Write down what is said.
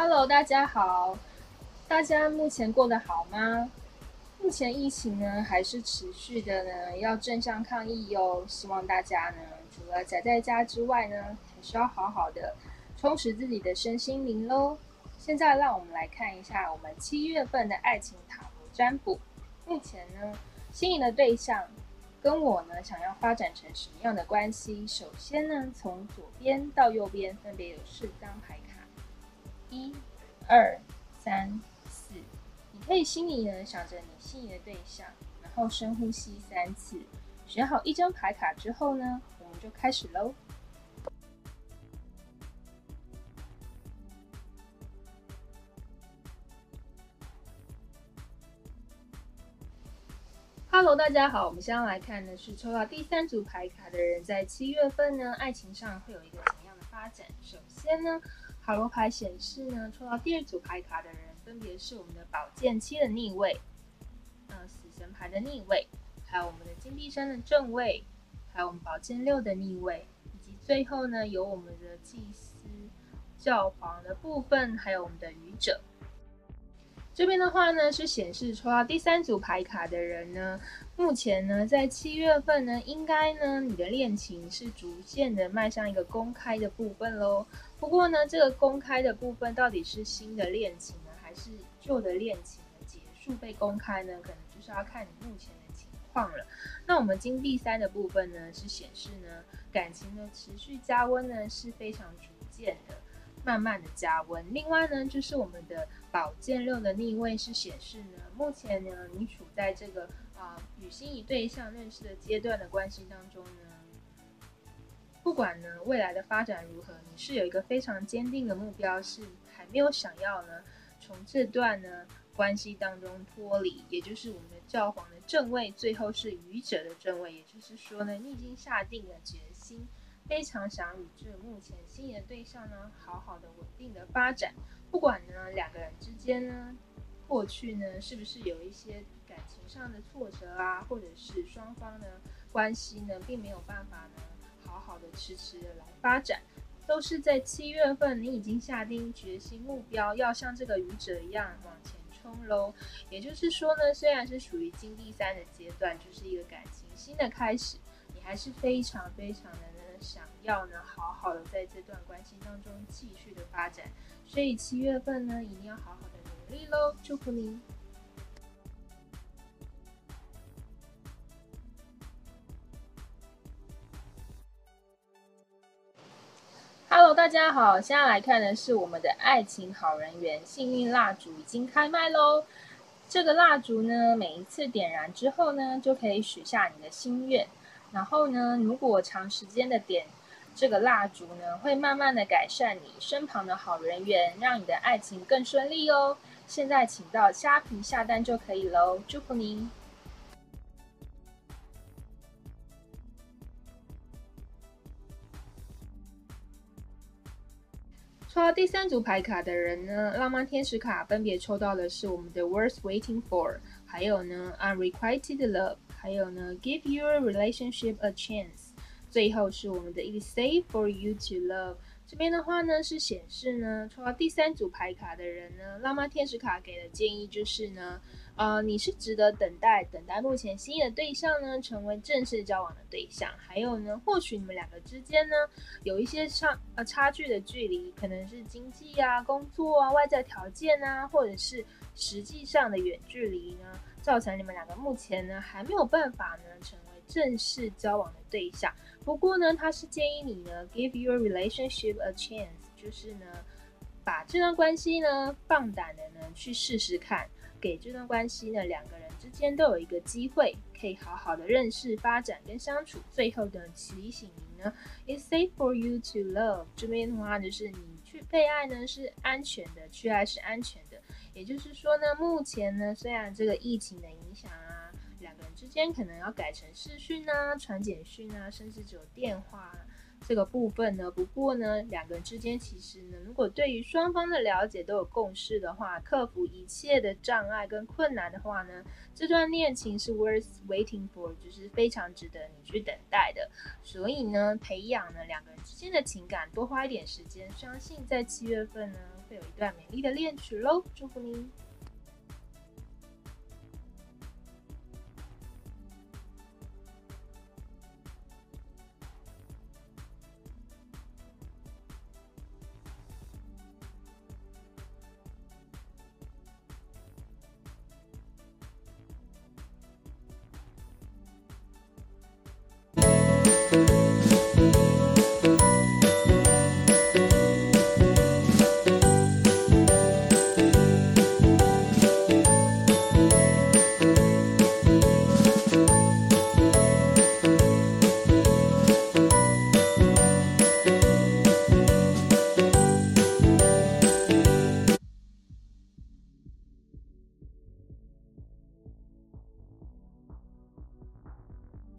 Hello，大家好，大家目前过得好吗？目前疫情呢还是持续的呢，要正向抗疫哟。希望大家呢，除了宅在家之外呢，还是要好好的充实自己的身心灵喽。现在让我们来看一下我们七月份的爱情塔罗占卜。目前呢，心仪的对象跟我呢，想要发展成什么样的关系？首先呢，从左边到右边分别有四张牌。一、二、三、四，你可以心里呢想着你心仪的对象，然后深呼吸三次。选好一张牌卡之后呢，我们就开始喽。Hello，大家好，我们现在来看的是抽到第三组牌卡的人在七月份呢，爱情上会有一个展？首先呢。塔罗牌显示呢，抽到第二组牌卡的人分别是我们的宝剑七的逆位，呃，死神牌的逆位，还有我们的金币三的正位，还有我们宝剑六的逆位，以及最后呢，有我们的祭司教皇的部分，还有我们的愚者。这边的话呢，是显示抽到第三组牌卡的人呢，目前呢，在七月份呢，应该呢，你的恋情是逐渐的迈向一个公开的部分喽。不过呢，这个公开的部分到底是新的恋情呢，还是旧的恋情的结束被公开呢？可能就是要看你目前的情况了。那我们金币三的部分呢，是显示呢，感情的持续加温呢，是非常逐渐的。慢慢的加温。另外呢，就是我们的宝剑六的逆位是显示呢，目前呢，你处在这个啊与心仪对象认识的阶段的关系当中呢，不管呢未来的发展如何，你是有一个非常坚定的目标，是还没有想要呢从这段呢关系当中脱离，也就是我们的教皇的正位，最后是愚者的正位，也就是说呢，你已经下定了决心。非常想与这目前心仪的对象呢，好好的稳定的发展。不管呢两个人之间呢，过去呢是不是有一些感情上的挫折啊，或者是双方的关系呢，并没有办法呢，好好的迟迟的来发展，都是在七月份，你已经下定决心，目标要像这个愚者一样往前冲喽。也就是说呢，虽然是属于金第三的阶段，就是一个感情新的开始，你还是非常非常的能。想要呢，好好的在这段关系当中继续的发展，所以七月份呢，一定要好好的努力喽！祝福您。Hello，大家好，现在来看的是我们的爱情好人缘幸运蜡烛已经开卖喽。这个蜡烛呢，每一次点燃之后呢，就可以许下你的心愿。然后呢，如果长时间的点这个蜡烛呢，会慢慢的改善你身旁的好人缘，让你的爱情更顺利哦。现在请到虾皮下单就可以喽，祝福您。抽到第三组牌卡的人呢，浪漫天使卡分别抽到的是我们的 Worth Waiting For，还有呢 Unrequited Love。还有呢，give your relationship a chance。最后是我们的 it's safe for you to love。这边的话呢，是显示呢，抽到第三组牌卡的人呢，浪漫天使卡给的建议就是呢，呃，你是值得等待，等待目前心仪的对象呢，成为正式交往的对象。还有呢，或许你们两个之间呢，有一些差呃差距的距离，可能是经济啊、工作啊、外在条件啊，或者是实际上的远距离呢。造成你们两个目前呢还没有办法呢成为正式交往的对象。不过呢，他是建议你呢 give your relationship a chance，就是呢把这段关系呢放胆的呢去试试看，给这段关系呢两个人之间都有一个机会，可以好好的认识、发展跟相处。最后的提醒您呢，it's safe for you to love。这边的话就是你去被爱呢是安全的，去爱是安全的。也就是说呢，目前呢，虽然这个疫情的影响啊，两个人之间可能要改成视讯啊、传简讯啊，甚至只有电话这个部分呢。不过呢，两个人之间其实呢，如果对于双方的了解都有共识的话，克服一切的障碍跟困难的话呢，这段恋情是 worth waiting for，就是非常值得你去等待的。所以呢，培养呢两个人之间的情感，多花一点时间，相信在七月份呢。会有一段美丽的恋曲喽，祝福您。